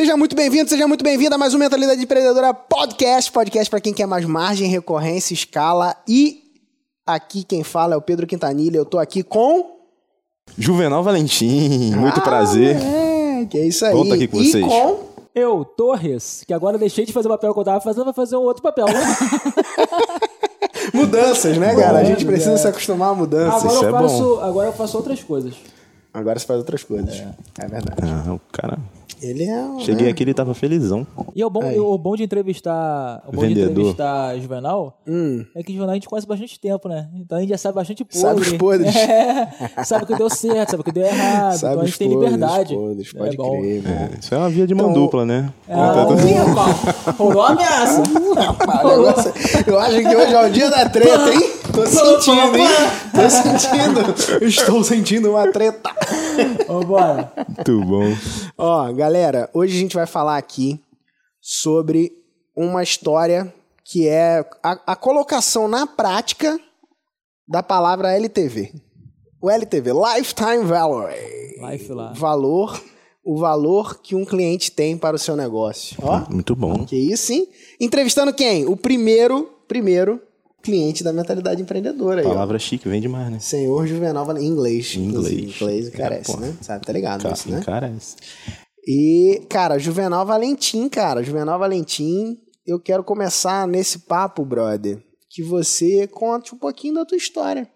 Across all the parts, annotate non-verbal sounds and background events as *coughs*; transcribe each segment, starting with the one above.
Seja muito bem-vindo, seja muito bem-vinda a mais um Mentalidade Empreendedora Podcast. Podcast para quem quer mais margem, recorrência, escala. E aqui quem fala é o Pedro Quintanilha. Eu tô aqui com. Juvenal Valentim, muito Ah, prazer. É, que é isso aí. Bom tá aqui com e vocês. com. Eu, Torres, que agora deixei de fazer o papel que eu tava fazendo, vai fazer um outro papel, né? *laughs* Mudanças, né, cara? A gente Bom, precisa é. se acostumar a mudanças. Agora isso eu, é faço, agora eu faço outras coisas. Agora você faz outras coisas. É, verdade. Ah, o cara. Ele é. um, Cheguei né? aqui, ele tava felizão. E o bom, Aí. o bom de entrevistar. O bom de Vendedor. entrevistar Juvenal Hum. é que Juvenal a gente conhece bastante tempo, né? Então a gente já sabe bastante podre. Sabe os podres. *laughs* É, sabe o que deu certo, sabe o que deu errado. Sabe então a os gente tem podres, liberdade. podres, pode é bom. crer. É, isso é uma via de mão Então, dupla, né? É, rapaz, rolou uma ameaça. *laughs* Rapaz, negócio- eu acho que hoje é o dia da treta, hein? Tô sentindo, hein? Tô sentindo. Estou sentindo uma treta. Vambora. Muito bom. Ó, galera, hoje a gente vai falar aqui sobre uma história que é a, a colocação na prática da palavra LTV. O LTV, Lifetime Value. Life lá. Valor, o valor que um cliente tem para o seu negócio. Ó, Muito bom. que isso, hein? Entrevistando quem? O primeiro, primeiro cliente da mentalidade empreendedora aí. Palavra chique, vem demais, né? Senhor Juvenal em inglês. Em inglês. Inglês carece, É, pô. né? Sabe, tá ligado Cara, isso, né? encarece. E, cara, Juvenal Valentim, cara, Juvenal Valentim, eu quero começar nesse papo, brother, que você conte um pouquinho da tua história.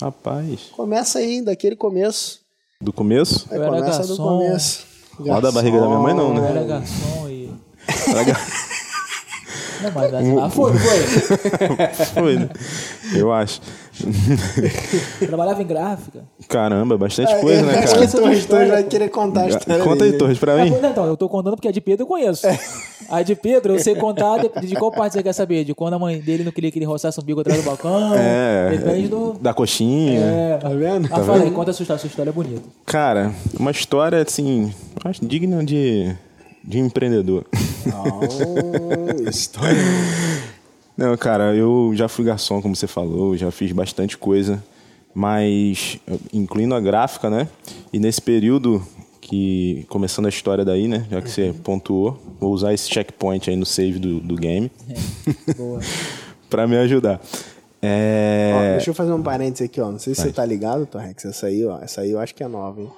Rapaz, Começa aí, daquele começo. do começo? Aí Eu era começa do garçom. começo. Roda a barriga da minha mãe, não, Eu né? era garçom e. *laughs* Não, mas ah, foi, foi. *laughs* Foi, né? Eu acho. Trabalhava em gráfica. Caramba, bastante coisa, né, É, Acho cara? que Torres Torres vai querer contar a história Conta aí, dele. Torres, pra É, mim. pois é, então, eu tô contando porque a de Pedro eu conheço. A de Pedro eu sei contar de, de qual parte você quer saber. De quando a mãe dele não queria que ele roçasse um bico atrás do balcão. É, Depende do. da coxinha. É. Tá vendo? Ah, fala aí, conta a sua história. Sua história é bonita. Cara, uma história, assim, acho digna de, de empreendedor. Oh, história. *laughs* Não, cara, eu já fui garçom, como você falou, já fiz bastante coisa, mas incluindo a gráfica, né? E nesse período que, começando a história daí, né? Já que você pontuou, vou usar esse checkpoint aí no save do, do game Boa. *laughs* pra me ajudar. Ó, É... deixa eu fazer um parênteses aqui, ó. Não sei se você tá ligado, Torrex. Essa aí, ó. Essa aí eu acho que é nova, hein?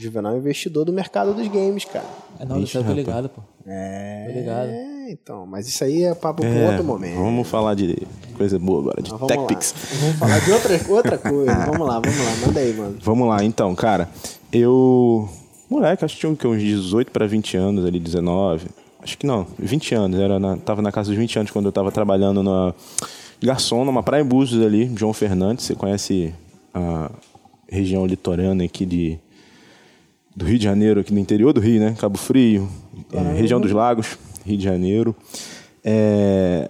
Juvenal é investidor do mercado dos games, cara. É, não, Ixi, eu tô ligado, pô. É. Tô ligado. É, então. Mas isso aí é papo é, pra outro momento. Vamos falar de coisa boa agora, de TechPix. Vamos falar de outra, outra coisa. *laughs* vamos lá, vamos lá. Manda aí, mano. Vamos lá, então, cara. Eu. Moleque, acho que tinha uns 18 para 20 anos ali, 19. Acho que não, 20 anos. Era na, tava na casa dos 20 anos quando eu tava trabalhando na garçom, numa praia em Búzios ali, João Fernandes. Você conhece a região litorânea aqui de, do Rio de Janeiro, aqui no interior do Rio, né? Cabo Frio, é, região dos Lagos, Rio de Janeiro. É,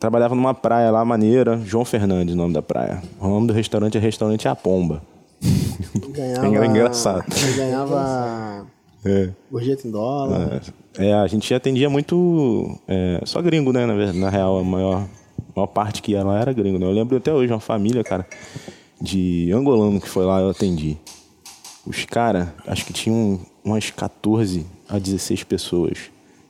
trabalhava numa praia lá maneira, João Fernandes, o nome da praia. O nome do restaurante é Restaurante A Pomba. Ganhava. Era *laughs* engraçado. Ganhava. É. Gorjeta em dólar. É, a gente atendia muito. é, só gringo, né? Na, na real, a maior, maior parte que ia lá era gringo, né? Eu lembro até hoje, uma família, cara, de angolano que foi lá, eu atendi. Os caras, acho que tinham umas 14 a 16 pessoas.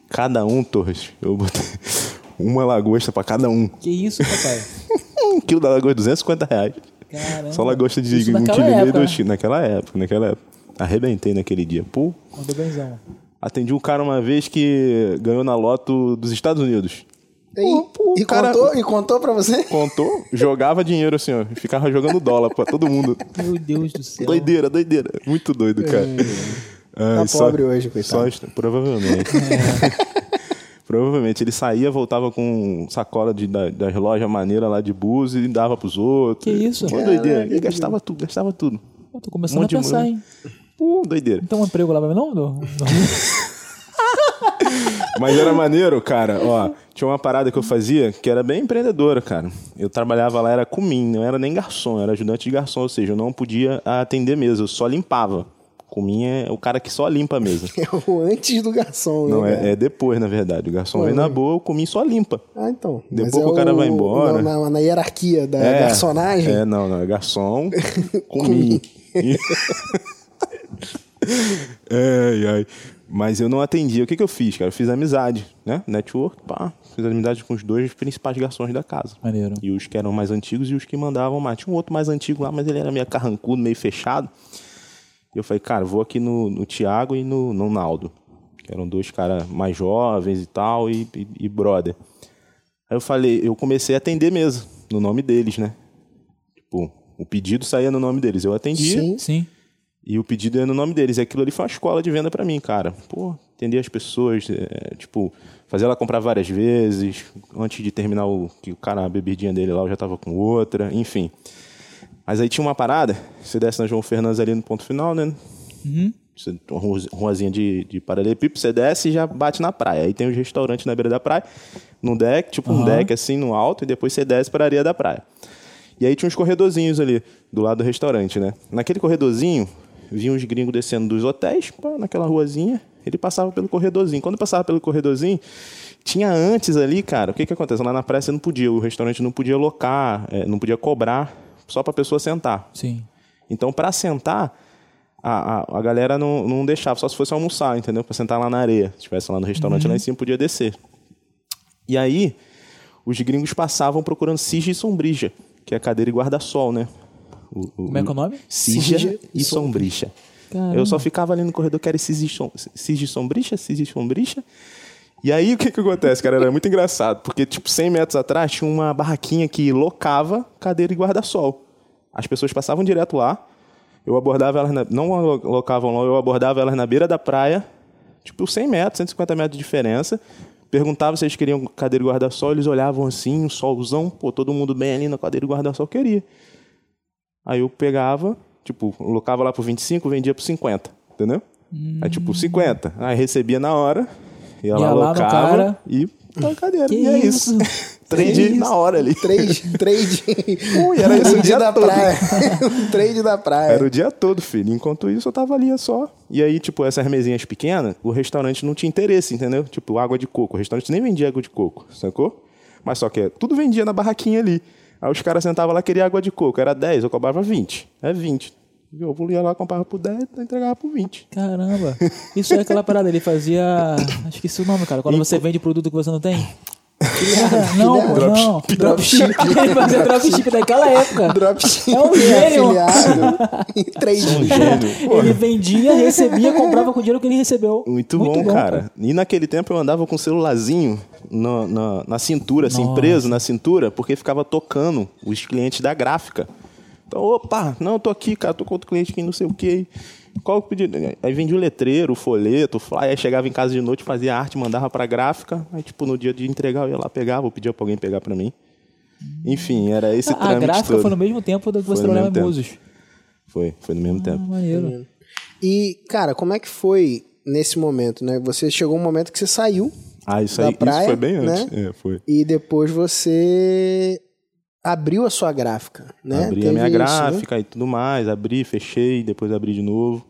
Cada um, Torres, eu botei *laughs* uma lagosta pra cada um. Que isso, papai? *laughs* Um quilo da lagosta, 250 reais. Caramba. Só lagosta de Isso um quilo e meio, dois né? quilos. Naquela época, naquela época. Arrebentei naquele dia. Pô, Mandou benzão. Atendi um cara uma vez que ganhou na loto dos Estados Unidos. E, pô, e, o cara- contou, e contou pra você? Contou, jogava dinheiro assim, ó. e Ficava jogando dólar pra todo mundo. Meu Deus do céu. Doideira, doideira. Muito doido, cara. Tá Ai, pobre hoje, coitado. Só, provavelmente. *laughs* Provavelmente. Ele saía, voltava com sacola de, da, das lojas maneiras lá de Búzios e dava pros outros. Que isso? Pô, doideira. Ele gastava tudo, gastava tudo. Eu tô começando Um a pensar, hein? Pô, doideira. Não tem um emprego lá pra mim, não? não? *laughs* Mas era maneiro, cara. Ó, tinha uma parada que eu fazia que era bem empreendedora, cara. Eu trabalhava lá, era comim, não era nem garçom, era ajudante de garçom, ou seja, eu não podia atender mesa, eu só limpava. Comim é o cara que só limpa a mesa. *laughs* É o antes do garçom, né? Não, é, é depois, na verdade. O garçom vem na boa, o comim só limpa. Ah, então. Depois que o cara vai embora. Na, na- na hierarquia da É, garçonagem. É, não, não. É garçom, *laughs* comim. *laughs* ai, ai. Mas eu não atendia. O que, que eu fiz, cara? Eu fiz amizade, né? Network, pá. Fiz amizade com os dois principais garçons da casa. Maneiro. E os que eram mais antigos e os que mandavam mais. Tinha um outro mais antigo lá, mas ele era meio carrancudo, meio fechado. E eu falei, cara, vou aqui no, no Tiago e no, no Naldo. Que eram dois caras mais jovens e tal, e, e, e brother. Aí eu falei, eu comecei a atender mesmo, no nome deles, né? Tipo, o pedido saía no nome deles. Eu atendia. Sim. Sim. E o pedido ia no nome deles. E aquilo ali foi uma escola de venda pra mim, cara. Pô, entender as pessoas, é, tipo, fazer ela comprar várias vezes. Antes de terminar o que o cara, a bebidinha dele lá, eu já tava com outra, enfim. Mas aí tinha uma parada, você desce na João Fernandes ali no ponto final, né? Você, uma rua- ruazinha de, de paralelepípedo, você desce e já bate na praia. Aí tem os restaurantes na beira da praia, no deck, tipo um deck assim no alto, e depois você desce para a areia da praia. E aí tinha uns corredorzinhos ali, do lado do restaurante, né? Naquele corredorzinho, vinham os gringos descendo dos hotéis, pá, naquela ruazinha, ele passava pelo corredorzinho. Quando passava pelo corredorzinho, tinha antes ali, cara, o que que acontece? Lá na praia você não podia, o restaurante não podia locar, eh, não podia cobrar só para pessoa sentar. Sim. Então, para sentar, a, a, a galera não, não deixava, só se fosse almoçar, entendeu? Para sentar lá na areia. Se estivesse lá no restaurante, lá em cima, podia descer. E aí, os gringos passavam procurando cija e sombrija, que é cadeira e guarda-sol, né? O, o- Como é que é o nome? Cija e sombricha. Caramba. Eu só ficava ali no corredor, quero cija e som- cija e sombricha, cija e sombricha. E aí, o que que acontece, cara? Era muito engraçado, porque, tipo, 100 metros atrás tinha uma barraquinha que locava cadeira e guarda-sol. As pessoas passavam direto lá, eu abordava elas, na, não lo- locavam lá, eu abordava elas na beira da praia, tipo, 100 metros, 150 metros de diferença. Perguntava se eles queriam cadeira e guarda-sol, eles olhavam assim, um solzão, pô, todo mundo bem ali na cadeira e guarda-sol, queria. Aí eu pegava, tipo, locava lá por 25, vendia por 50, entendeu? Aí, tipo, 50. Aí recebia na hora, ia, lá, Ia lá no locava cara. e na cadeira. Que e é isso. isso? *laughs* Trade isso? na hora ali. Trade, trade. *laughs* Ui, era isso o trade dia da todo. praia. *laughs* trade da praia. Era o dia todo, filho. Enquanto isso, eu tava ali só. E aí, tipo, essas mesinhas pequenas, o restaurante não tinha interesse, entendeu? Tipo, água de coco. O restaurante nem vendia água de coco, sacou? Mas só que tudo vendia na barraquinha ali. Aí os caras sentavam lá, queriam água de coco. Era 10, eu cobrava 20. É 20. Eu ia lá, comprava por 10, entregava por 20. Caramba. Isso é aquela parada, ele fazia. Acho que esse é o nome, cara. Quando você vende produto que você não tem. não, pô, não. Dropship. *laughs* Ele fazia dropship daquela época. Dropship. É um gênio. afiliado. *laughs* trade. Um gênio. Ele vendia, recebia, comprava com o dinheiro que ele recebeu. Muito, bom, cara. E naquele tempo eu andava com um celularzinho na, na, na cintura, assim, Nossa. preso na cintura, porque ficava tocando os clientes da gráfica. Então, opa, não, eu tô aqui, cara, tô com outro cliente aqui, não sei o quê. Qual o pedido? Aí vendia o letreiro, o folheto, o flyer, aí chegava em casa de noite, fazia arte, mandava pra gráfica. Aí, tipo, no dia de entregar, eu ia lá, pegava, ou pedia pra alguém pegar pra mim. Enfim, era esse a trâmite gráfica todo. foi no mesmo tempo do que você trabalhava em mesmo Musos. Foi, foi no mesmo Ah, tempo. maneiro. E, cara, como é que foi nesse momento, né? Você chegou um momento que você saiu Ah, isso aí, praia, isso foi bem né? antes. É, foi. e depois você abriu a sua gráfica, né? Abri a Teve minha isso, né? gráfica e tudo mais, abri, fechei, depois abri de novo,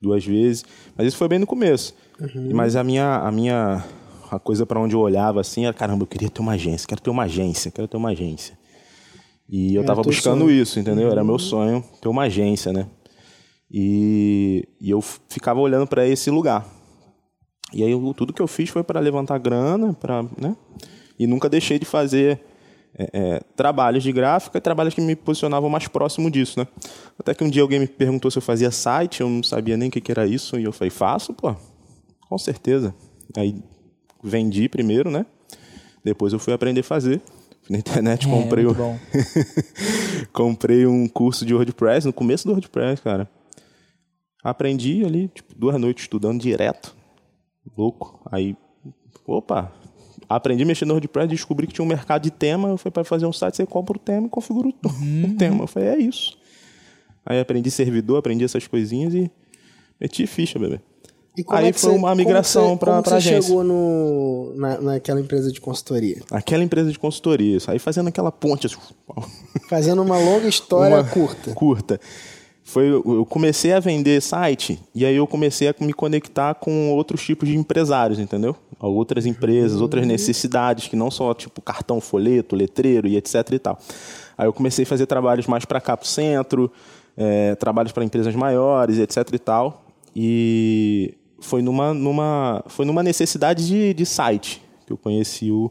duas vezes. Mas isso foi bem no começo. Uhum. Mas a minha, a minha a coisa para onde eu olhava assim era, caramba, eu queria ter uma agência, quero ter uma agência, quero ter uma agência. E eu Era tava teu buscando sonho. Uhum. isso, entendeu? Era meu sonho ter uma agência, né? E, e eu ficava olhando para esse lugar. E aí eu- tudo que eu fiz foi para levantar grana, para, né? E nunca deixei de fazer é, é, trabalhos de gráfica e trabalhos que me posicionavam mais próximo disso, né? Até que um dia alguém me perguntou se eu fazia site, eu não sabia nem o que, que era isso, e eu falei, faço, pô, com certeza. Aí vendi primeiro, né? Depois eu fui aprender a fazer. Fui na internet, É, comprei, bom. *laughs* comprei um curso de WordPress, no começo do WordPress, cara. Aprendi ali, tipo, duas noites estudando direto. Louco. Aí, opa, aprendi a mexer no WordPress, descobri que tinha um mercado de tema. Eu falei, para fazer um site, você compra o tema e configura o Uhum. tema. Eu falei, é isso. Aí aprendi servidor, aprendi essas coisinhas e meti ficha, bebê. E como Aí é que foi você- uma migração pra- como pra você agência. chegou no, na, naquela empresa de consultoria? Aquela empresa de consultoria, aí fazendo aquela ponte assim, *laughs* Fazendo uma longa história uma curta. Curta. Foi, eu comecei a vender site e aí eu comecei a me conectar com outros tipos de empresários, entendeu? Outras empresas, outras necessidades, que não só tipo cartão, folheto, letreiro e etc e tal. Aí eu comecei a fazer trabalhos mais para cá pro centro, eh, trabalhos para empresas maiores, etc e tal. E foi numa, numa, foi numa necessidade de, de site que eu conheci o,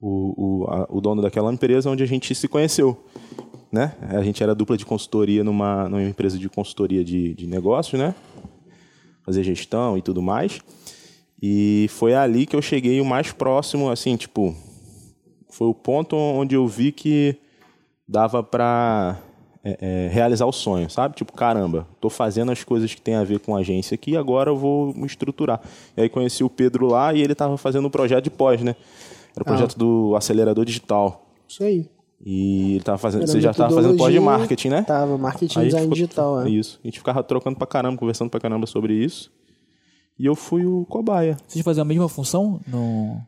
o, o, a, o dono daquela empresa onde a gente se conheceu. Né? A gente era dupla de consultoria numa, numa empresa de consultoria de, de negócios, né? Fazer gestão e tudo mais. E foi ali que eu cheguei o mais próximo, assim, tipo, foi o ponto onde eu vi que dava para é, é, realizar o sonho, sabe? Tipo, caramba, tô fazendo as coisas que tem a ver com a agência aqui, agora eu vou me estruturar. E aí conheci o Pedro lá e ele tava fazendo um projeto de pós, né? Era o projeto ah. do acelerador digital. Isso aí. E ele tava fazendo, você já estava fazendo pós de marketing, né? Tava, marketing aí design ficou, digital, é. Isso. A gente ficava trocando pra caramba, conversando pra caramba sobre isso. E eu fui o cobaia. Você fazia a mesma função no,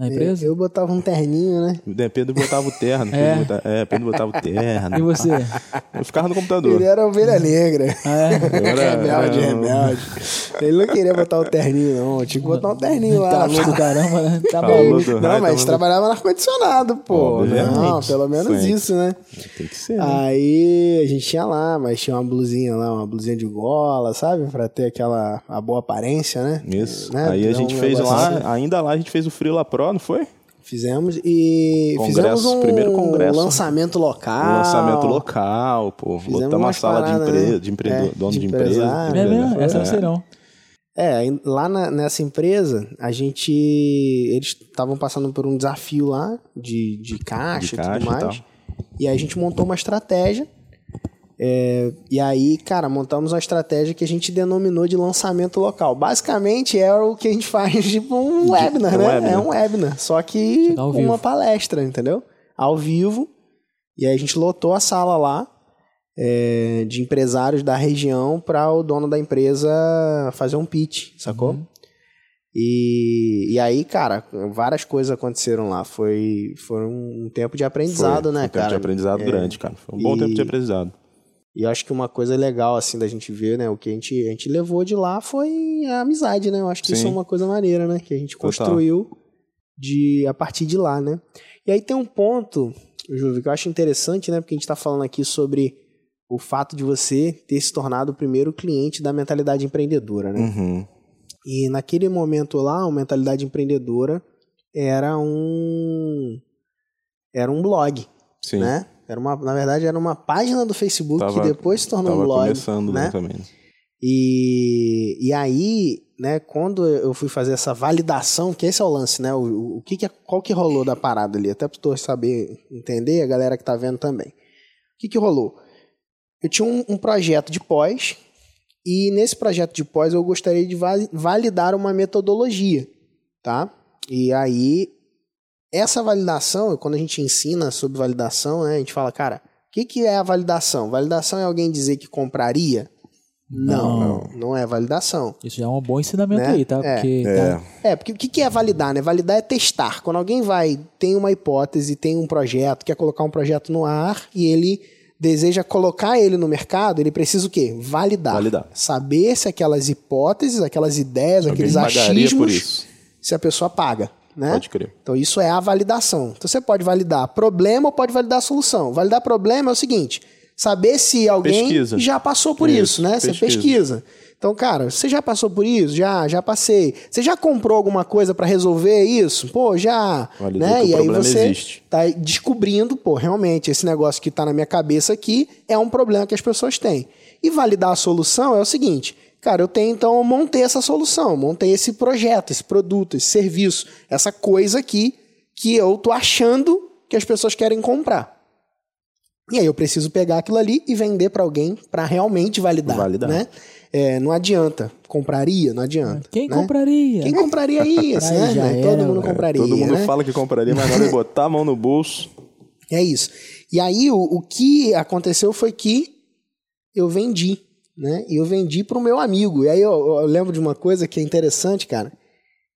na empresa? Eu, eu botava um terninho, né? O Pedro botava o terno. é. Pedro botava, é, Pedro botava o terno. E você? Eu ficava no computador. Ele era ovelha negra. Ah, é? *laughs* Era, rebelde, era... rebelde. Ele não queria botar o terninho, não. Tinha que botar um terninho lá. Calor do caramba, né? Tá bom. Não, mas trabalhava no ar-condicionado, pô. não, pelo menos isso, né? Tem que ser. Né? Aí a gente tinha lá, mas tinha uma blusinha lá, uma blusinha de gola, sabe? Pra ter aquela a boa aparência, né? Isso. Né? Aí a gente fez lá, assim. ainda lá a gente fez o Frila Pro não foi? Fizemos e congresso, fizemos um primeiro congresso. lançamento local. Um lançamento local, pô. Fizemos Lotamos uma sala de, empre... Né? de, empre... é, dono de, de empresa. É mesmo? Essa não sei não. É, lá na, nessa empresa, a gente. Eles estavam passando por um desafio lá de, de caixa, de caixa e tudo mais. E, e aí a gente montou uma estratégia é, e aí, cara, montamos uma estratégia que a gente denominou de lançamento local. Basicamente é o que a gente *laughs* faz, tipo um webinar, né? Webinar. É um webinar, só que com uma palestra, entendeu? Ao vivo. E aí a gente lotou a sala lá é, de empresários da região para o dono da empresa fazer um pitch, sacou? Uhum. E, e aí, cara, várias coisas aconteceram lá. Foi, foi um tempo de aprendizado, foi, né, foi um cara? tempo de aprendizado é, grande, cara. Foi um bom tempo de aprendizado. E eu acho que uma coisa legal, assim, da gente ver, né? O que a gente, a gente levou de lá foi a amizade, né? Eu acho que Sim. isso é uma coisa maneira, né? Que a gente construiu de, a partir de lá, né? E aí tem um ponto, Júlio, que eu acho interessante, né? Porque a gente está falando aqui sobre o fato de você ter se tornado o primeiro cliente da mentalidade empreendedora, né? Uhum. E naquele momento lá, a mentalidade empreendedora era um era um blog, Sim. né? Era uma, na verdade, era uma página do Facebook tava, que depois se tornou um blog. começando né? E, e aí, né, quando eu fui fazer essa validação, que esse é o lance, né? O, o que, que qual que rolou da parada ali? Até para saber, entender, a galera que tá vendo também. O que, que rolou? Eu tinha um, um projeto de pós, e nesse projeto de pós eu gostaria de validar uma metodologia, tá? E aí essa validação, quando a gente ensina sobre validação, né, a gente fala, cara, o que, que é a validação? Validação é alguém dizer que compraria? Não, não, não é validação. Isso já é um bom ensinamento né? aí, tá? É, porque, é. Tá... é, porque o que é validar, né? Validar é testar. Quando alguém vai, tem uma hipótese, tem um projeto, quer colocar um projeto no ar e ele deseja colocar ele no mercado, ele precisa o quê? Validar. Validar. Saber se aquelas hipóteses, aquelas ideias, alguém aqueles achismos, se a pessoa paga. Né? Pode crer. Então isso é a validação. Então você pode validar problema ou pode validar solução. Validar problema é o seguinte: saber se alguém pesquisa. já passou por isso, isso né? Pesquisa. Você pesquisa. Então, cara, você já passou por isso? Já, já passei. Você já comprou alguma coisa para resolver isso? Pô, já. Validou né? e aí você existe. tá descobrindo, pô, realmente esse negócio que tá na minha cabeça aqui é um problema que as pessoas têm. E validar a solução é o seguinte: Cara, eu tenho então, eu montei essa solução, montei esse projeto, esse produto, esse serviço, essa coisa aqui que eu tô achando que as pessoas querem comprar. E aí eu preciso pegar aquilo ali e vender para alguém para realmente validar, validar. né? É, não adianta. Compraria? Não adianta. Quem né? compraria? Quem compraria *laughs* isso, né? Todo mundo compraria. É, todo mundo né? fala que compraria, mas na hora de botar a mão no bolso. É isso. E aí o, o que aconteceu foi que eu vendi né? E eu vendi para o meu amigo. E aí eu, eu, lembro de uma coisa que é interessante, cara,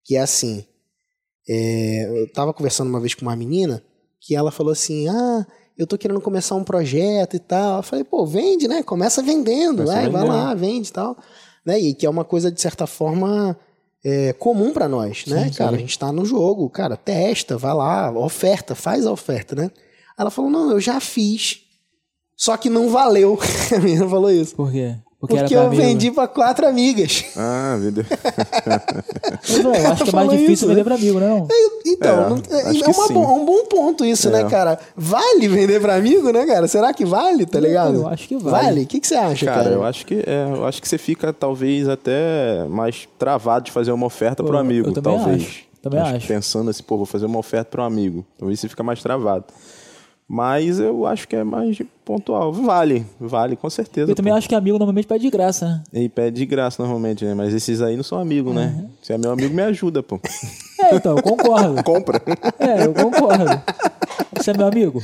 que é assim. É, eu estava conversando uma vez com uma menina que ela falou assim: Ah, eu tô querendo começar um projeto e tal. Eu falei, pô, vende, né? Começa vendendo, vai, vai lá, vende e tal. Né? E que é uma coisa, de certa forma, é, comum para nós, né? Sim, cara, sim. a gente está no jogo, cara, testa, vai lá, oferta, faz a oferta, né? Ela falou, não, eu já fiz, só que não valeu. *laughs* a menina falou isso. Por quê? Porque, Porque pra eu amigo. vendi pra quatro amigas. Ah, vendeu. *laughs* Mas, ué, eu acho que é mais difícil isso, vender né? pra amigo, né? Não? Então, É, não- é, acho é que uma bo- um bom ponto isso, né, É. cara? Vale vender pra amigo, né, cara? Será que vale, tá ligado? eu acho que vale. Vale? O que, que você acha, cara? Cara, eu acho que é, eu acho que você fica talvez até mais travado de fazer uma oferta Pô, pro amigo, talvez. acho, também acho. Pensando assim, pô, vou fazer uma oferta pro amigo. Talvez você fica mais travado. Mas eu acho que é mais pontual. Vale, vale, com certeza. Eu também pô. acho que amigo normalmente pede de graça, né? E pede de graça normalmente, né? Mas esses aí não são amigos, né? Uhum. Se é meu amigo, me ajuda, pô. *laughs* É, então, eu concordo. *laughs* Compra. É, eu concordo. Você é meu amigo?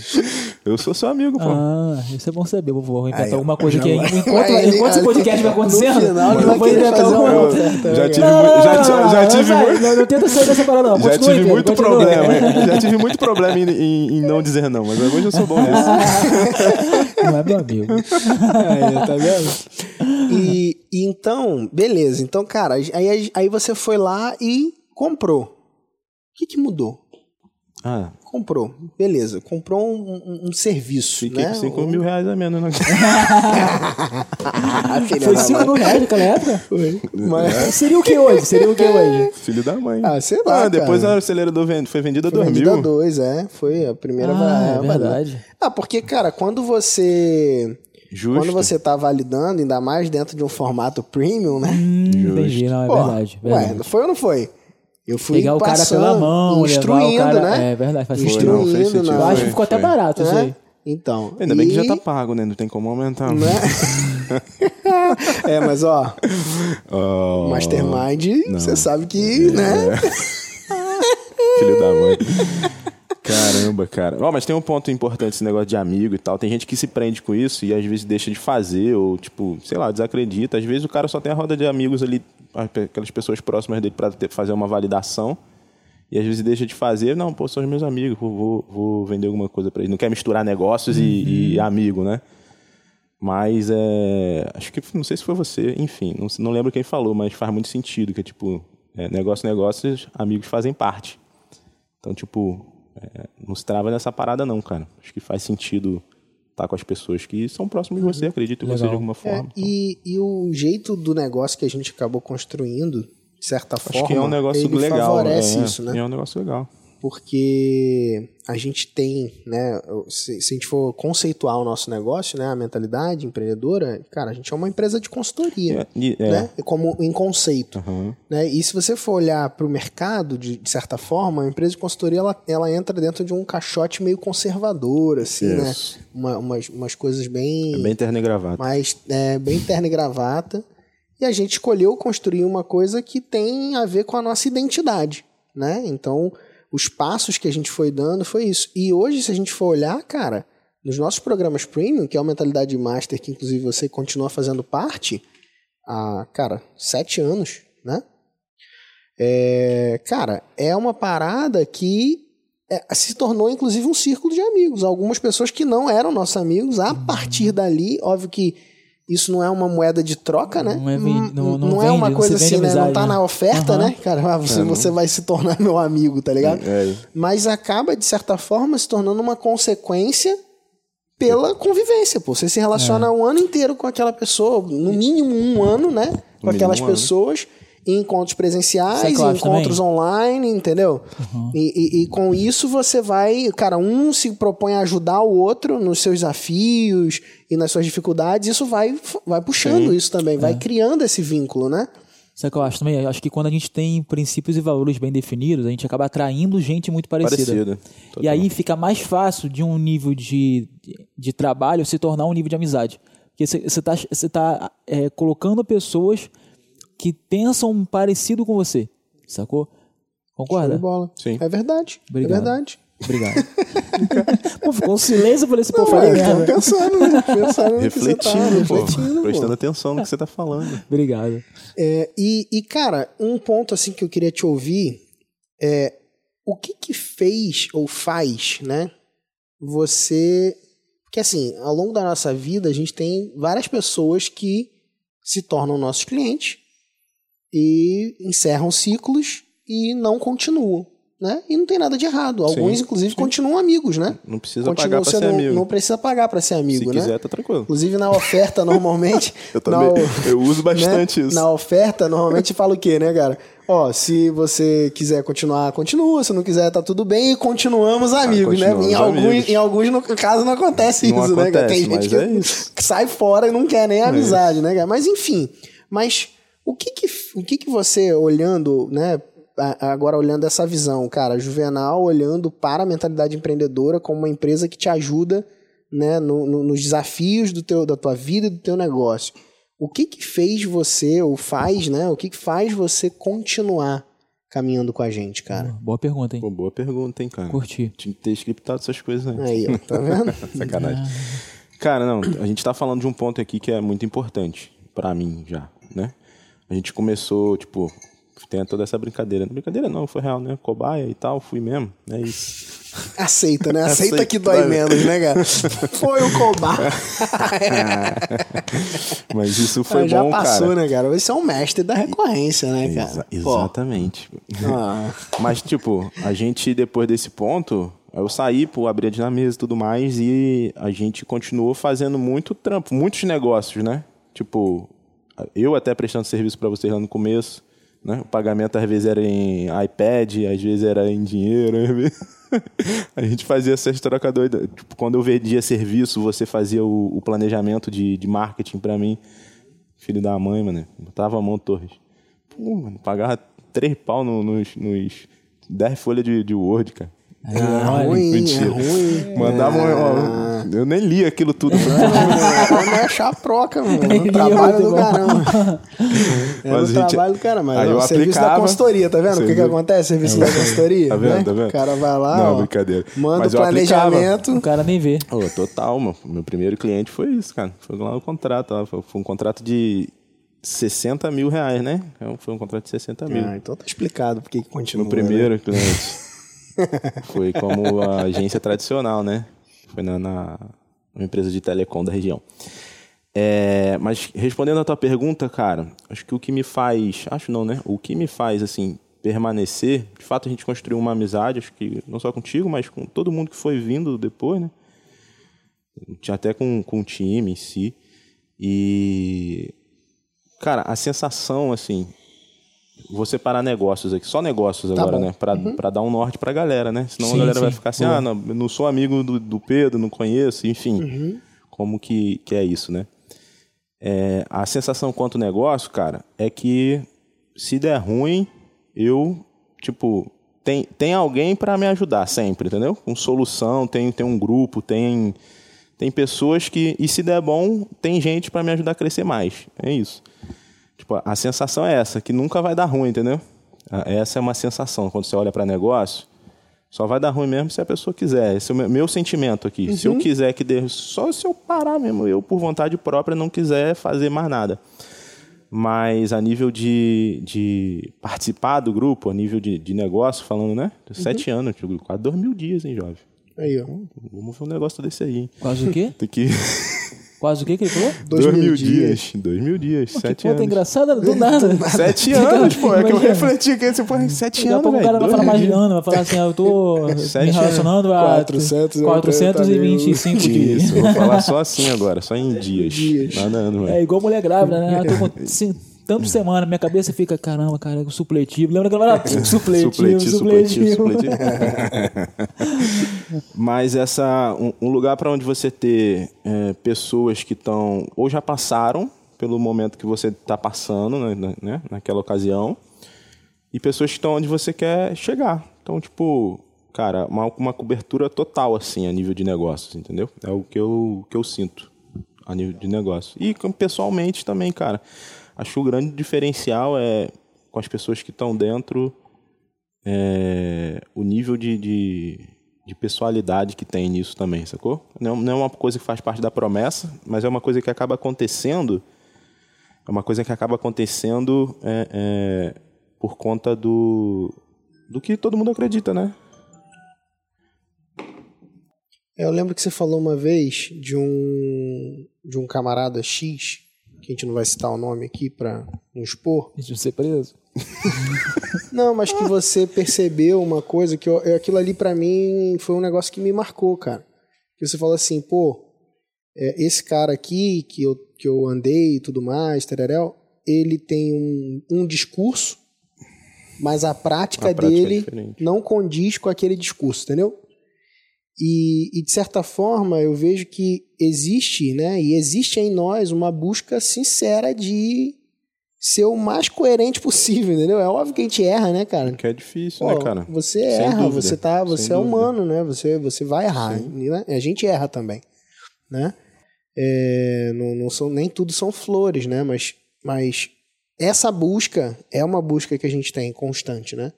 Eu sou seu amigo, pô. Ah, isso é bom saber. Eu vou inventar Aí, alguma coisa já que vai- enquanto, Aí, enquanto esse podcast vai acontecendo, final, eu vou inventar alguma uma coisa. já tive, Não, mu- não, já, não, não, já tive muito. Não, não tenta sair dessa parada, não. Já tive Pedro, muito problema, hein? *laughs* já tive muito problema em, em- em não dizer não, mas hoje eu sou bom nisso. Não é meu amigo. Aí, *laughs* tá vendo? E, e então, beleza. Então, cara, aí, aí você foi lá e comprou. O que, que mudou? Ah, Comprou. Beleza. Comprou um, um- um serviço, fiquei né? com 5 Um- mil reais a menos. Né? Ah, *laughs* *laughs* Foi da 5 mãe. mil reais naquela época? Foi. Mas, Seria o que hoje? Seria o que hoje? Filho da mãe. Ah, sei lá, Ah, depois cara. o acelerador ven- foi vendido a foi 2 vendida a mil. dois, é. Foi a primeira Ah, é verdade. Ah, porque, cara, quando você. Justo. Quando você tá validando, ainda mais dentro de um formato premium, né? Hum, entendi, não, é Pô, verdade. verdade. Ué, foi ou não foi? Eu fui Pegar o cara pela mão, instruindo, levar o cara... né? É verdade, faz. Instruindo, Não, fez sentido. Eu acho que Foi, ficou até barato isso né? aí. Então. Ainda bem que já e- tá pago, né? Não tem como aumentar. né? *laughs* é, mas ó, Oh, Mastermind, você sabe que, né? *laughs* Filho da mãe. Caramba, cara. Ó, mas tem um ponto importante esse negócio de amigo e tal. Tem gente que se prende com isso e às vezes deixa de fazer, ou, tipo, sei lá, desacredita. Às vezes o cara só tem a roda de amigos ali, aquelas pessoas próximas dele pra ter- fazer uma validação. E às vezes deixa de fazer, não, pô, são os meus amigos, vou, vou, vou vender alguma coisa pra eles. Não quer misturar negócios e, e amigo, né? Mas é. Acho que não sei se foi você, enfim, não, não lembro quem falou, mas faz muito sentido, que é tipo, é, negócio, negócios, amigos fazem parte. Então, tipo, é, não se trava nessa parada, não, cara. Acho que faz sentido estar com as pessoas que são próximas de você, acreditam em você de Legal. alguma É, forma. e, e o jeito do negócio que a gente acabou construindo, de certa Acho forma, que é um negócio ele legal. favorece é, isso, né? É um negócio legal. Porque a gente tem, né, se, se a gente for conceituar o nosso negócio, né, a mentalidade empreendedora, cara, a gente é uma empresa de consultoria, É, é. né, como em conceito, Aham. né, e se você for olhar para o mercado, de, de certa forma, a empresa de consultoria, ela, ela entra dentro de um caixote meio conservador, assim, né, Isso. Uma- umas, umas coisas bem, É bem terno e gravata. mais é, bem terno e gravata. E a gente escolheu construir uma coisa que tem a ver com a nossa identidade, né? Então, os passos que a gente foi dando foi isso. E hoje, se a gente for olhar, cara, nos nossos programas premium, que é o Mentalidade Master, que inclusive você continua fazendo parte, há, cara, sete anos, né? É, cara, é uma parada que é, se tornou inclusive um círculo de amigos. Algumas pessoas que não eram nossos amigos, a partir dali, óbvio que isso não é uma moeda de troca, né? Não é ven- não- não é vende, uma não coisa vende assim, né? Não amizade, tá né? na oferta, Aham. né? Cara, ah, você, você vai se tornar meu amigo, tá ligado? É. Mas acaba, de certa forma, se tornando uma consequência pela convivência, pô. Você se relaciona É. o ano inteiro com aquela pessoa, no mínimo um ano, né? Com aquelas um ano. Encontros presenciais, encontros também? online, entendeu? E, e- e com isso você vai, cara, um se propõe a ajudar o outro nos seus desafios e nas suas dificuldades, isso vai, vai puxando isso também, vai criando esse vínculo, né? Sabe o que eu acho também? Eu acho que quando a gente tem princípios e valores bem definidos, a gente acaba atraindo gente muito parecida. Parecida. E aí fica mais fácil de um nível de, de, de trabalho se tornar um nível de amizade. Porque você está você tá, é, colocando pessoas que pensam parecido com você, sacou? Concorda? bola. Sim. É verdade. Obrigado. É verdade. Obrigado. *laughs* pô, ficou um silêncio, eu falei assim, pô, falei é, merda. pensando, né? Pensando no que você tá pô. refletindo, pô. Prestando atenção no que você tá falando. Obrigado. É, e, e, cara, um ponto assim que eu queria te ouvir é o que que fez ou faz, né? Você. Porque assim, ao longo da nossa vida, a gente tem várias pessoas que se tornam nossos clientes e encerram ciclos e não continuam, né? E não tem nada de errado. Alguns, Sim, inclusive, continuam amigos, né? Não precisa Continuam pagar pra ser amigo. Não precisa pagar pra ser amigo, Se né? quiser, tá tranquilo. Inclusive, na oferta, normalmente... *laughs* Eu também. o- Eu uso bastante né? isso. Na oferta, normalmente fala o quê, né, cara? Ó, se você quiser continuar, continua. Se não quiser, tá tudo bem. E continuamos amigos, né? Em continuamos alguns, amigos. em alguns no caso, não acontece Não isso, né, cara? Tem acontece, gente que, é que sai fora e não quer nem amizade, né, cara? Mas, enfim. Mas o que que, o que, que você, olhando, né? Agora, olhando essa visão, cara, Juvenal olhando para a mentalidade empreendedora como uma empresa que te ajuda né, no- no- nos desafios do teu, da tua vida e do teu negócio. O que que fez você, ou faz, né? O que que faz você continuar caminhando com a gente, cara? Boa pergunta, hein? Pô, boa pergunta, hein, cara. Curti. Tinha que ter scriptado essas coisas antes. Aí, ó, tá vendo? *laughs* Sacanagem. Cara, não, a gente tá falando de um ponto aqui que é muito importante pra mim já, né? A gente começou, tipo, tem toda essa brincadeira. Brincadeira não, foi real, né? Cobaia e tal, fui mesmo, é isso. *laughs* Aceita, né? Aceita, Aceita que dói menos, né, cara? *laughs* Foi o cobar. *laughs* Mas isso foi já bom, passou, cara. né, cara? Você é um mestre da recorrência, né, cara? Exa- exatamente. ah, Mas, tipo, a gente, depois desse ponto, eu saí, pô, abri a dinamesa e tudo mais, e a gente continuou fazendo muito trampo, muitos negócios, né? Tipo, eu até prestando serviço pra vocês lá no começo, né? O pagamento às vezes era em iPad, às vezes era em dinheiro. *laughs* A gente fazia essas trocas doidas. Tipo, quando eu vendia serviço, você fazia o, o planejamento de, de marketing pra mim. Filho da mãe, mano. Botava a mão, Torres. Pô, mano, pagava três pau no- nos, nos 10 folhas de, de Word, cara. É ruim, Mentira. é ruim. Mandava um. ó, eu nem li aquilo tudo. Não é chaproca, mano. *laughs* É um trabalho do caramba. *laughs* É Mas um a gente- trabalho do caramba. Mas aí ó, eu o serviço da aplicava- consultoria, tá vendo? O que, que acontece? Serviço da consultoria. Tá vendo, né? tá vendo? O cara vai lá, Não, ó, brincadeira. manda Mas o eu aplicava. planejamento. O cara nem vê. Ô, total, mano. Meu primeiro cliente foi isso, cara. Foi lá no contrato. ó. Foi foi um contrato de 60 mil reais, né? Foi um contrato de 60 mil. Ah, então tá explicado porque que continua. Meu primeiro né? cliente. *laughs* Foi como a agência tradicional, né? Foi na, na empresa de telecom da região. É, mas respondendo a tua pergunta, cara, acho que o que me faz, acho não, né? O que me faz assim permanecer, de fato a gente construiu uma amizade, acho que não só contigo, mas com todo mundo que foi vindo depois, né? Até com, com o time em si. E cara, a sensação assim, vou separar negócios aqui, só negócios agora, bom. né? Pra, pra dar um norte pra galera, né? Senão Sim, a galera vai sim. ficar assim, Boa. ah, não, não sou amigo do, do Pedro, não conheço, enfim. Uhum. Como que, que é isso, né? É, a sensação quanto negócio, cara, é que se der ruim, eu, tipo, tem, tem alguém pra me ajudar sempre, entendeu? Com solução, tem, tem um grupo, tem, tem pessoas que. E se der bom, tem gente pra me ajudar a crescer mais. É isso. Tipo, a sensação é essa, que nunca vai dar ruim, entendeu? Essa é uma sensação. Quando você olha para negócio, só vai dar ruim mesmo se a pessoa quiser. Esse é o meu, meu sentimento aqui. Se eu quiser que dê, só se eu parar mesmo, eu por vontade própria não quiser fazer mais nada. Mas a nível de, de participar do grupo, a nível de, de negócio, falando, né? Sete anos, tipo, quase dois mil dias, hein, jovem? Aí, ó. Vamos ver um negócio desse aí, hein? Quase o quê? *laughs* Tem que. Quase o quê que ele falou? Dois Dois, mil mil dias. dias. Dois mil dias. Que sete anos. engraçada do nada. *laughs* Sete anos, pô. É que eu refleti aqui. Você, pô, sete a anos, pouco o velho. cara vai falar mais de ano, vai falar assim, ah, eu tô Sete me relacionando há 400 425 dias. Isso, vou falar só assim agora, só em dias. Dias. Nada ano, É velho. igual mulher grávida, né? Eu tô com tanto semana, minha cabeça fica, caramba, cara, supletivo. Lembra que ela falava *laughs* supletivo, Supletivo, supletivo. supletivo. *laughs* Mas essa, um, um lugar para onde você ter é, pessoas que estão ou já passaram pelo momento que você está passando, né, na- né, naquela ocasião, e pessoas que estão onde você quer chegar. Então, tipo, cara, uma, uma cobertura total, assim, a nível de negócios, entendeu? É o que eu, que eu sinto a nível de negócio. E pessoalmente também, cara. Acho que o grande diferencial é com as pessoas que estão dentro, é, o nível de, de, de pessoalidade que tem nisso também, sacou? Não, é uma coisa que faz parte da promessa, mas é uma coisa que acaba acontecendo. É uma coisa que acaba acontecendo é, é, por conta do, do que todo mundo acredita, né? Eu lembro que você falou uma vez de um de um camarada X que a gente não vai citar o nome aqui pra não expor, De ser preso. *laughs* não, mas que você percebeu uma coisa que eu- aquilo ali pra mim foi um negócio que me marcou, cara. Que você falou assim, pô, é, esse cara aqui que eu, que eu andei e tudo mais, tereréu, ele tem um, um discurso, mas a prática, A prática é dele diferente. não condiz com aquele discurso, entendeu? E, e, de certa forma eu vejo que existe, né? E existe em nós uma busca sincera de ser o mais coerente possível, entendeu? É óbvio que a gente erra, né, cara? Que é difícil, Pô, né, cara? Você Sem erra, dúvida, você tá, sem você é dúvida. humano, né? Você, você vai errar, né? A gente erra também, né? É, não, não são nem tudo são flores, né? Mas, mas essa busca é uma busca que a gente tem constante, né?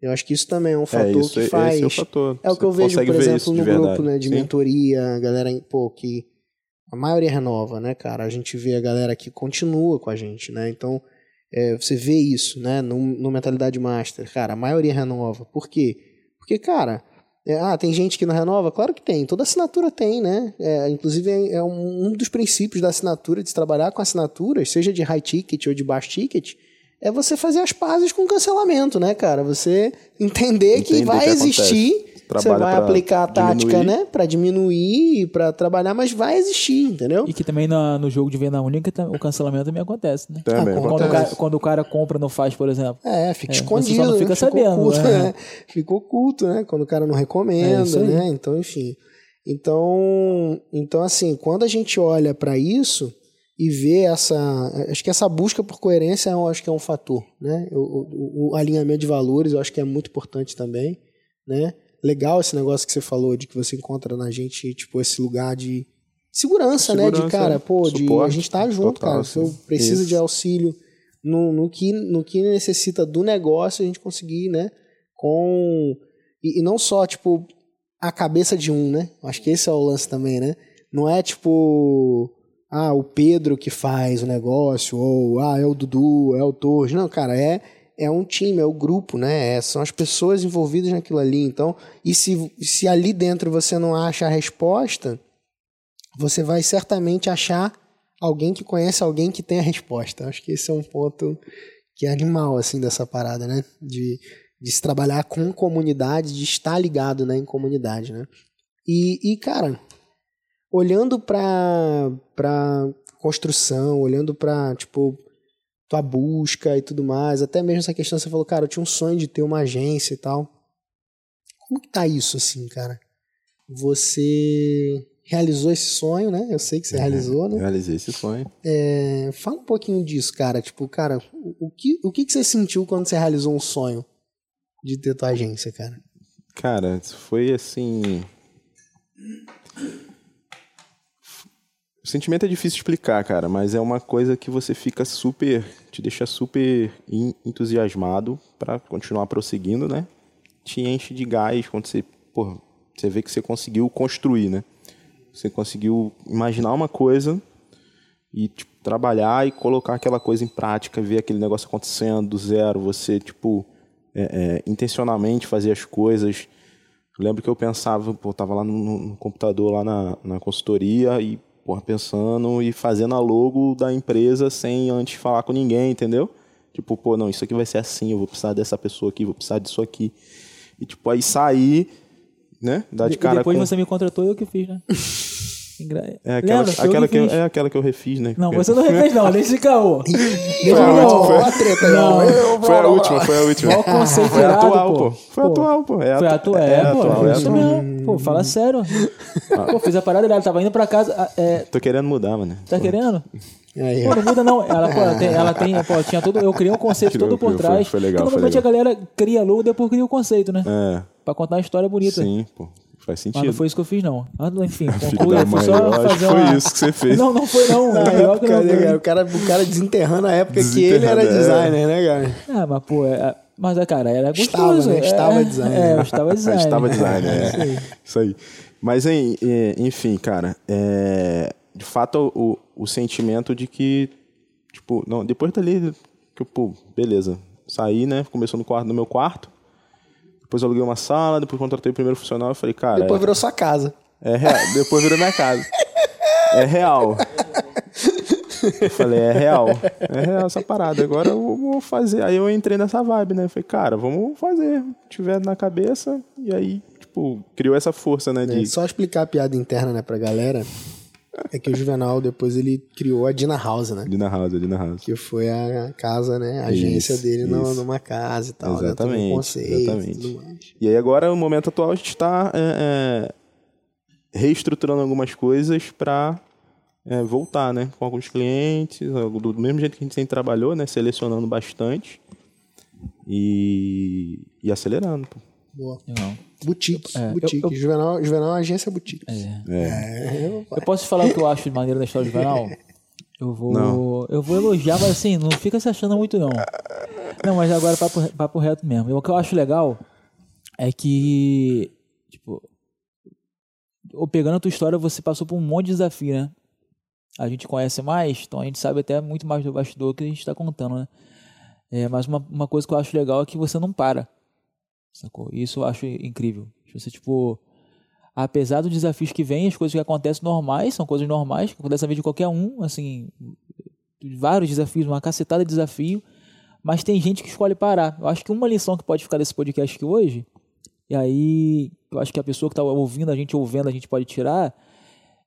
Eu acho que isso também é um fator é, isso, que faz. é o fator. É o que eu vejo, por exemplo, no verdade. grupo né, de Sim. mentoria, a galera, pô, que a maioria renova, né, cara? A gente vê a galera que continua com a gente, né? Então, é, você vê isso, né, no, no Mentalidade Master. Cara, a maioria renova. Por quê? Porque, cara, é, ah, tem gente que não renova? Claro que tem. Toda assinatura tem, né? É, inclusive, é, é um, um dos princípios da assinatura, de se trabalhar com assinaturas, seja de high ticket ou de baixo ticket, é você fazer as pazes com o cancelamento, né, cara? Você entender que Entender vai o que existir, você vai aplicar a tática, diminuir. né, Pra diminuir, pra trabalhar, mas vai existir, entendeu? E que também na- no jogo de venda única o cancelamento também acontece, né? Também Ah, Quando o, cara, quando o cara compra e não faz, por exemplo. É, fica É, você escondido, só não fica né? sabendo, oculto, né? *laughs* né? Fica oculto, né? Quando o cara não É recomenda, aí. né? Então, enfim. Então, então assim, quando a gente olha para isso e vê essa, acho que essa busca por coerência, eu acho que é um fator, né? O, o- o alinhamento de valores, eu acho que é muito importante também, né? Legal esse negócio que você falou de que você encontra na gente, tipo, esse lugar de segurança, né? De Segurança, cara, pô, de suporte, a gente tá junto, total, cara. Se eu assim. preciso de Isso. auxílio no, no, que, no que necessita do negócio, a gente conseguir, né? Com. E, e não só, tipo, a cabeça de um, né? Acho que esse é o lance também, né? Não é tipo. Ah, o Pedro que faz o negócio, ou ah, é o Dudu, é o Torres. Não, cara, é, é um time, é o grupo, né? É, são as pessoas envolvidas naquilo ali. Então, e se, se ali dentro você não acha a resposta, você vai certamente achar alguém que conhece alguém que tem a resposta. Acho que esse é um ponto que é animal, assim, dessa parada, né? De, de se trabalhar com comunidade, de estar ligado né, em comunidade, né? E, e cara, olhando pra, pra construção, olhando pra, tipo, tua busca e tudo mais, até mesmo essa questão, você falou, cara, eu tinha um sonho de ter uma agência e tal. Como que tá isso, assim, cara? Você realizou esse sonho, né? Eu sei que você realizou, né? Realizei esse sonho. É, fala um pouquinho disso, cara. Tipo, cara, o, que, o que você sentiu quando você realizou um sonho de ter tua agência, cara? Cara, foi assim. O sentimento é difícil explicar, cara, mas é uma coisa que você fica super. te deixa super en- entusiasmado pra continuar prosseguindo, né? Te enche de gás quando você. Porra, você vê que você conseguiu construir, né? Você conseguiu imaginar uma coisa e tipo, trabalhar e colocar aquela coisa em prática, ver aquele negócio acontecendo do zero, você, tipo, é, é, intencionalmente fazer as coisas. Eu lembro que eu pensava, pô, tava lá no, no computador, lá na, na consultoria e, porra, pensando e fazendo a logo da empresa sem antes falar com ninguém, entendeu? Tipo, pô, não, isso aqui vai ser assim, eu vou precisar dessa pessoa aqui, vou precisar disso aqui. E, tipo, aí sair, né? Dar de e cara depois com... você me contratou e eu que fiz, né? *laughs* É aquela, Lembra? Foi aquela que, eu, é aquela que eu refiz, né? Não, você não refez não, deixa de caô. Deixa a última, foi- a treta Não. Eu- Foi a última, foi a última. Mó conceito Foi atual, pô. Foi atual, pô. É Foi atu- atual, é, pô. atual, é atual. Pô, fala sério. *laughs* Pô, fiz a parada, ela tava indo pra casa. ah, É, Tô querendo mudar, mano. tá querendo? Aí, Pô, não muda não. Ela, pô, ela tem, ela tem, pô, tinha todo, eu criei um conceito *laughs* todo por criou, foi- trás. foi legal, foi normalmente legal. a galera cria logo, depois cria o conceito, né? É, Pra contar uma história bonita. sim, pô. Faz Mas sentido. não foi isso que eu fiz, não. Ah, Enfim, *laughs* conclui. mãe, só fazer foi uma... isso que você fez. Não, não foi não. Na que época, não né, foi. cara, o, cara, o cara desenterrando a época que ele era é. designer, né, cara? Ah, mas pô, é- mas é, cara, era Estava, gostoso. né? é- Estava design. É, eu estava design. *laughs* Estava design, Isso é. aí. Isso aí. Mas, em- é, enfim, cara, é, de fato, o, o sentimento de que, tipo, não, depois dali, que eu, pô, beleza, saí, né, começou no, quarto, no meu quarto, depois eu aluguei uma sala, depois contratei o primeiro funcionário, eu falei, cara, Depois é, virou sua casa. é real, depois virou minha casa. É real. *laughs* Eu falei, é real. É real essa parada. Agora eu vou fazer. Aí eu entrei nessa vibe, né? Falei, cara, vamos fazer. Tiver na cabeça. E aí, tipo, criou essa força, né? De... É, só explicar a piada interna, né, pra galera. É que o Juvenal depois ele criou a Dina House, né? Dina House, Dina House. Que foi a casa, né? A agência Isso, dele isso. numa casa e tal. né? Um Exatamente, conceito e exatamente. E aí agora, no momento atual, a gente está reestruturando algumas coisas para voltar, né? Com alguns clientes, do mesmo jeito que a gente sempre trabalhou, né? Selecionando bastante e, e acelerando. pô. Boa. Não. Boutique, É, eu- boutique. eu- Juvenal, Juvenal é uma agência boutique. É. É, eu- Eu posso te falar o que eu acho de maneira da história do Juvenal? *laughs* Eu vou, Não. eu vou elogiar, mas assim, não fica se achando muito, não. Não, mas agora papo, papo reto mesmo. E O que eu acho legal é que, tipo, ou pegando a tua história, você passou por um monte de desafio, né? A gente conhece mais, então a gente sabe até muito mais do bastidor que a gente tá contando, né? É, mas uma, uma coisa que eu acho legal é que você não para. Sacou? Isso eu acho incrível. Você, tipo, apesar dos desafios que vêm, as coisas que acontecem normais, são coisas normais, que acontecem na vida de qualquer um, assim, vários desafios, uma cacetada de desafio, mas tem gente que escolhe parar. Eu acho que uma lição que pode ficar desse podcast aqui hoje, e aí eu acho que a pessoa que está ouvindo a gente, ouvindo a gente pode tirar,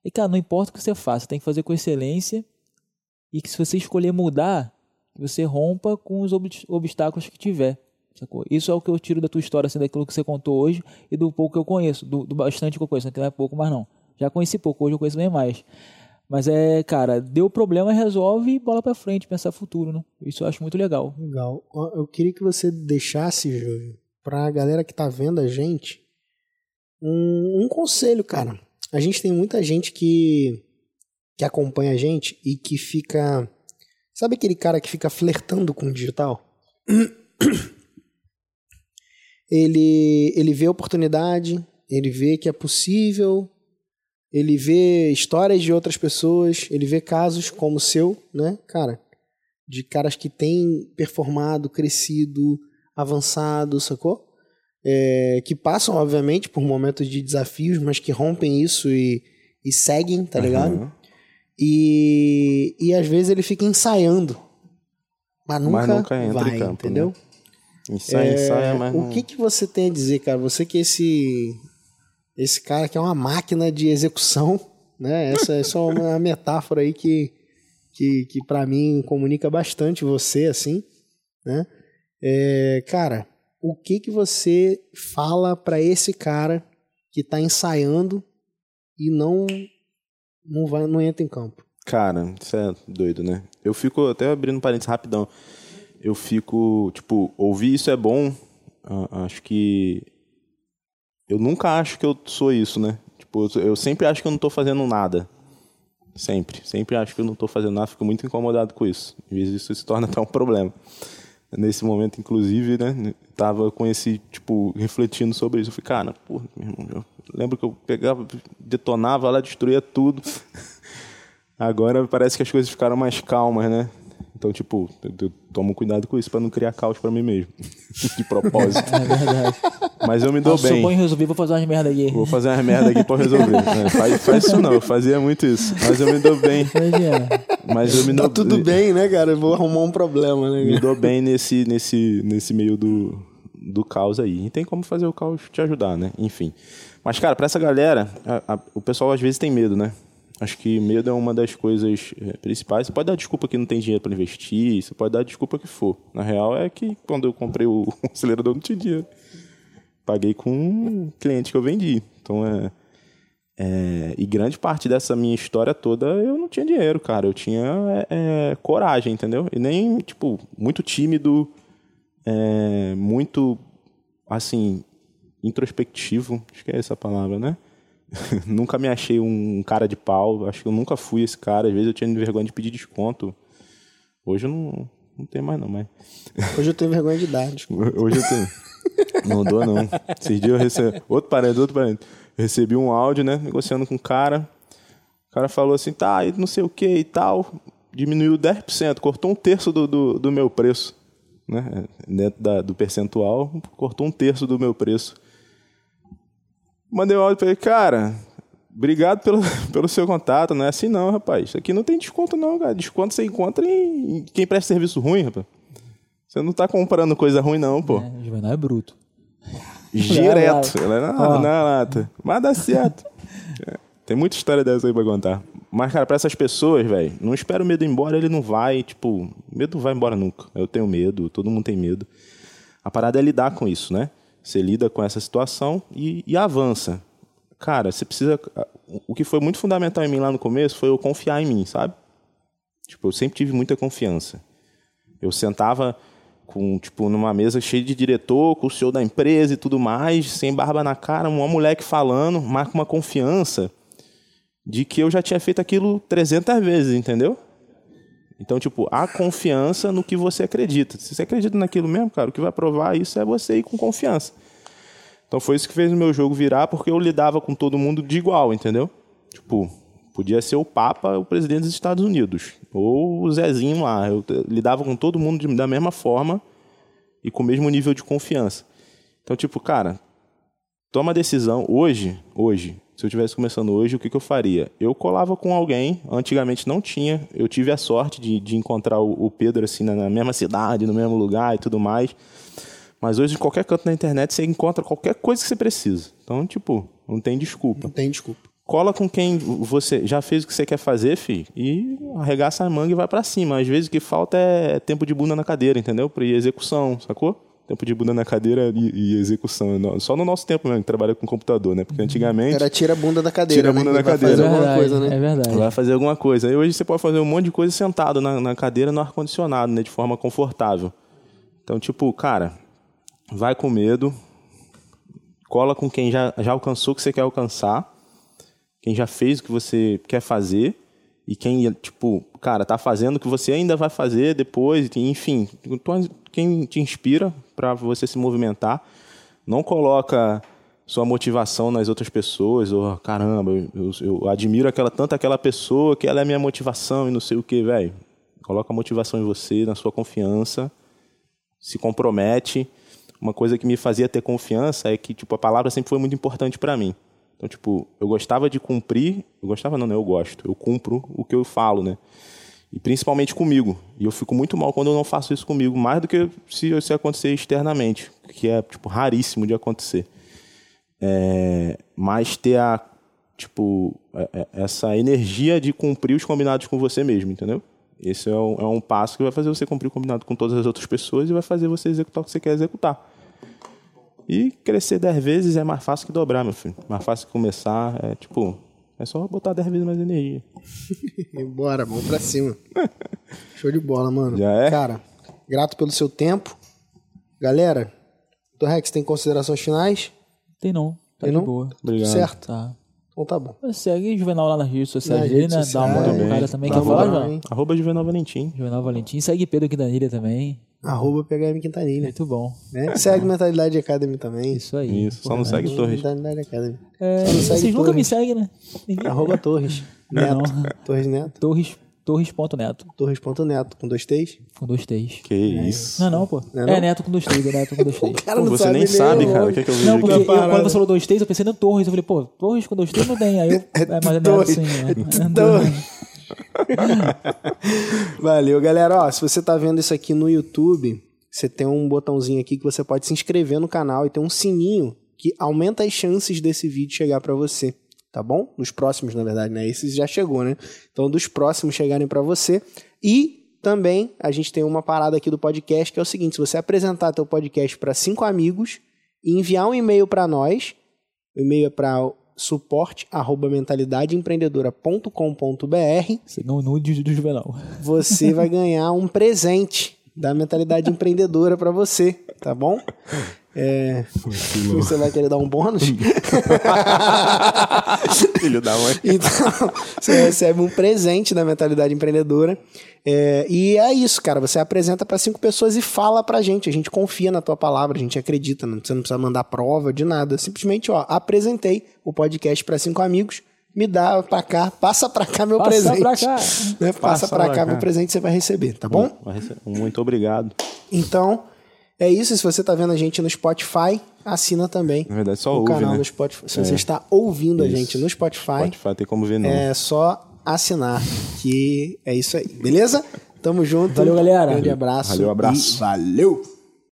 que, cara, não importa o que você faça, tem que fazer com excelência, e que se você escolher mudar, você rompa com os ob- obstáculos que tiver. Sacou? Isso é o que eu tiro da tua história, assim, daquilo que você contou hoje e do pouco que eu conheço, do, do bastante que eu conheço, né, não é pouco, mas não. Já conheci pouco, hoje eu conheço bem mais. Mas é, cara, deu problema, resolve e bola pra frente, pensar futuro, né? Isso eu acho muito legal. Legal. Eu queria que você deixasse, Júlio, pra galera que tá vendo a gente, um, um conselho, cara. A gente tem muita gente que, que acompanha a gente e que fica. Sabe aquele cara que fica flertando com o digital? *coughs* Ele, ele vê oportunidade, ele vê que é possível, ele vê histórias de outras pessoas, ele vê casos como o seu, né, cara? De caras que têm performado, crescido, avançado, sacou? É, que passam, obviamente, por momentos de desafios, mas que rompem isso e, e seguem, tá ligado? Aham. E, e às vezes ele fica ensaiando, mas nunca, Mas nunca entra em vai, campo, entendeu? né? Ensaia, ensaia, mas O não- que, que você tem a dizer, cara? Você que é esse esse cara que é uma máquina de execução, né? Essa, é uma metáfora aí que que, que para mim comunica bastante você, assim, né? É, cara, o que que você fala para esse cara que tá ensaiando e não não vai não entra em campo? Cara, isso é doido, né? Eu fico, até abrindo parênteses rapidão, eu fico, tipo, ouvir isso é bom, acho que. Eu nunca acho que eu sou isso, né? Tipo, eu sempre acho que eu não tô fazendo nada. Sempre. Sempre acho que eu não tô fazendo nada, fico muito incomodado com isso. Às vezes isso se torna *laughs* até um problema. Nesse momento, inclusive, né? Tava com esse, tipo, refletindo sobre isso. Eu falei, cara, porra, meu irmão, eu lembro que eu pegava, detonava lá, destruía tudo. *laughs* Agora parece que as coisas ficaram mais calmas, né? Então, tipo, eu, eu tomo cuidado com isso pra não criar caos pra mim mesmo. *laughs* De propósito. É verdade. Mas eu me dou eu sou bom em bem. resolver, vou fazer umas merda aqui. Vou fazer umas merda aqui pra resolver. *laughs* né? Faz, faz isso não, eu fazia muito isso. Mas eu me dou bem. Imagina. Mas eu me Tá dou tudo bem, né, cara? Eu vou arrumar um problema, né? Me cara? dou bem nesse, nesse, nesse meio do, do caos aí. E tem como fazer o caos te ajudar, né? Enfim. Mas, cara, pra essa galera, a- a- o pessoal às vezes tem medo, né? Acho que medo é uma das coisas eh, principais. Você pode dar desculpa que não tem dinheiro para investir, você pode dar desculpa que for. Na real é que quando eu comprei o *laughs* acelerador não tinha dinheiro. Paguei com um cliente que eu vendi. Então é, é, E grande parte dessa minha história toda eu não tinha dinheiro, cara. Eu tinha é, é, coragem, entendeu? E nem, tipo, muito tímido, é, muito, assim, introspectivo. Acho que é essa a palavra, né? *laughs* nunca me achei um cara de pau. Acho que eu nunca fui esse cara. Às vezes eu tinha vergonha de pedir desconto. Hoje eu não, não tenho mais, não, mas. *laughs* Hoje eu tenho vergonha de dar. desculpa. Hoje eu tenho. Não dou, não. Esses dias eu recebi. Outro parente, outro parente. Eu recebi um áudio, né? Negociando com um cara. O cara falou assim, tá, e não sei o que e tal. Diminuiu 10%, cortou um terço do, do, do meu preço. Né? Dentro da, do percentual, cortou um terço do meu preço. Mandei um áudio pra ele, cara, Obrigado pelo, *laughs* pelo seu contato. Não é assim não, rapaz. Isso aqui não tem desconto não, cara. Desconto você encontra em, em quem presta serviço ruim, rapaz. Você não tá comprando coisa ruim não, pô. É, o Juvenal é bruto. Direto. É, Ela é na, Ó. na lata. Mas dá certo. *laughs* É, Tem muita história dessa aí pra contar. Mas, cara, pra essas pessoas, velho, não espera o medo ir embora, ele não vai, tipo, medo não vai embora nunca. Eu tenho medo, todo mundo tem medo. A parada é lidar com isso, né? Você lida com essa situação e, e avança. Cara, você precisa. O que foi muito fundamental em mim lá no começo foi eu confiar em mim, sabe? Tipo, eu sempre tive muita confiança. Eu sentava com, tipo, numa mesa cheia de diretor, com o senhor da empresa e tudo mais, sem barba na cara, uma moleque falando, mas com uma confiança de que eu já tinha feito aquilo 300 vezes, entendeu? Então, tipo, há confiança no que você acredita. Se você acredita naquilo mesmo, cara, o que vai provar isso é você ir com confiança. Então foi isso que fez o meu jogo virar, porque eu lidava com todo mundo de igual, entendeu? Tipo, podia ser o Papa, o presidente dos Estados Unidos, ou o Zezinho lá. Eu t- lidava com todo mundo de- da mesma forma e com o mesmo nível de confiança. Então, tipo, cara, toma decisão hoje, hoje. Se eu tivesse começando hoje, o que, que eu faria? Eu colava com alguém, antigamente não tinha. Eu tive a sorte de, de encontrar o, o Pedro assim na, na mesma cidade, no mesmo lugar e tudo mais. Mas hoje, em qualquer canto na internet, você encontra qualquer coisa que você precisa. Então, tipo, não tem desculpa. Não tem desculpa. Cola com quem você já fez o que você quer fazer, fi, e arregaça a manga e vai pra cima. Às vezes o que falta é tempo de bunda na cadeira, entendeu? Pra ir execução, sacou? Tempo de bunda na cadeira e, e execução. Só no nosso tempo mesmo, que trabalha com computador, né? Porque antigamente Era tira a bunda da cadeira. Tira a né? bunda Que da vai cadeira. Fazer é alguma verdade, coisa, né? é verdade. vai fazer alguma coisa. E hoje você pode fazer um monte de coisa sentado na, na cadeira no ar-condicionado, né? De forma confortável. Então, tipo, cara, vai com medo, cola com quem já, já alcançou o que você quer alcançar, quem já fez o que você quer fazer e quem, tipo, cara, tá fazendo o que você ainda vai fazer depois, enfim, quem te inspira para você se movimentar. Não coloca sua motivação nas outras pessoas, ou caramba, eu, eu- admiro aquela tanto aquela pessoa que ela é minha motivação e não sei o que, velho. Coloca a motivação em você, na sua confiança, se compromete. Uma coisa que me fazia ter confiança é que tipo a palavra sempre foi muito importante para mim. Então, tipo, eu gostava de cumprir, eu gostava não, né? Eu gosto. Eu cumpro o que eu falo, né? E principalmente comigo. E eu fico muito mal quando eu não faço isso comigo, mais do que se acontecer externamente, que é tipo raríssimo de acontecer. É, mas ter a tipo é- é- essa energia de cumprir os combinados com você mesmo, entendeu? Esse é um, é um passo que vai fazer você cumprir o combinado com todas as outras pessoas e vai fazer você executar o que você quer executar. E crescer 10 vezes é mais fácil que dobrar, meu filho. Mais fácil que começar. É tipo, é só botar 10 vezes mais energia. *laughs* Bora, vamos pra cima. *laughs* Show de bola, mano. Já é? Cara, grato pelo seu tempo. Galera, do Rex, tem considerações finais? Tem não. Tá Tem de não? boa. Obrigado. Certo? Tá. Então tá bom. Segue Juvenal lá nas redes sociais dele, né? Dá uma sociais. moral pro Também. cara também. Dá Quer uma falar, João? Arroba Juvenal Valentim. Juvenal Valentim. Segue Pedro Quintanilha também. Arroba PHM Quintanilha. Muito bom. Né? Segue Mentalidade Academy também. Isso aí. Isso, só não segue Torres. Mentalidade Academy. É, vocês nunca me seguem, né? Arroba Torres. Neto. Torres Neto. Torres, Torres.neto. Torres.neto. Com dois T's. Com dois T's. Que isso. Não, não, pô. Não é é, não? Neto com dois T's, é Neto com dois *laughs* T's. cara Pô, você nem sabe, cara. O que, é que eu vejo Não, porque eu, quando você falou dois T's, eu pensei no Torres. Eu falei, pô, Torres com dois T's não tem. Aí eu, é, mas é Neto Torres. sim. *laughs* É. Torres. *laughs* Valeu, galera. Ó, se você tá vendo isso aqui no YouTube, você tem um botãozinho aqui que você pode se inscrever no canal e tem um sininho que aumenta as chances desse vídeo chegar pra você, tá bom? Nos próximos, na verdade, né? Esse já chegou, né? Então, dos próximos chegarem pra você. E também a gente tem uma parada aqui do podcast que é o seguinte: se você apresentar teu podcast pra cinco amigos e enviar um e-mail pra nós, o e-mail é para suporte arroba mentalidadeempreendedora.com.br Você ganhou o nude do Juvenal. você vai ganhar um presente da mentalidade *laughs* empreendedora para você, tá bom? É, *laughs* você vai querer dar um bônus? *laughs* Filho da mãe. *laughs* Então, você recebe um presente da mentalidade empreendedora. É, e é isso, cara. Você apresenta para cinco pessoas e fala pra gente. A gente confia na tua palavra, a gente acredita. Não, você não precisa mandar prova de nada. Simplesmente, ó, apresentei o podcast para cinco amigos. Me dá pra cá, passa pra cá meu Passa presente. pra cá. Né? Passa, Passa pra pra cá cá. meu presente, você vai receber, tá bom? Muito obrigado. Então, É isso, se você tá vendo a gente no Spotify, assina também Na verdade, só o ouve, canal né? do Spotify. Se você está ouvindo a Isso. gente no Spotify, Spotify tem como ver, não. é só assinar, que é isso aí, beleza? Tamo junto. Valeu, galera. Grande abraço. Valeu, abraço. E valeu!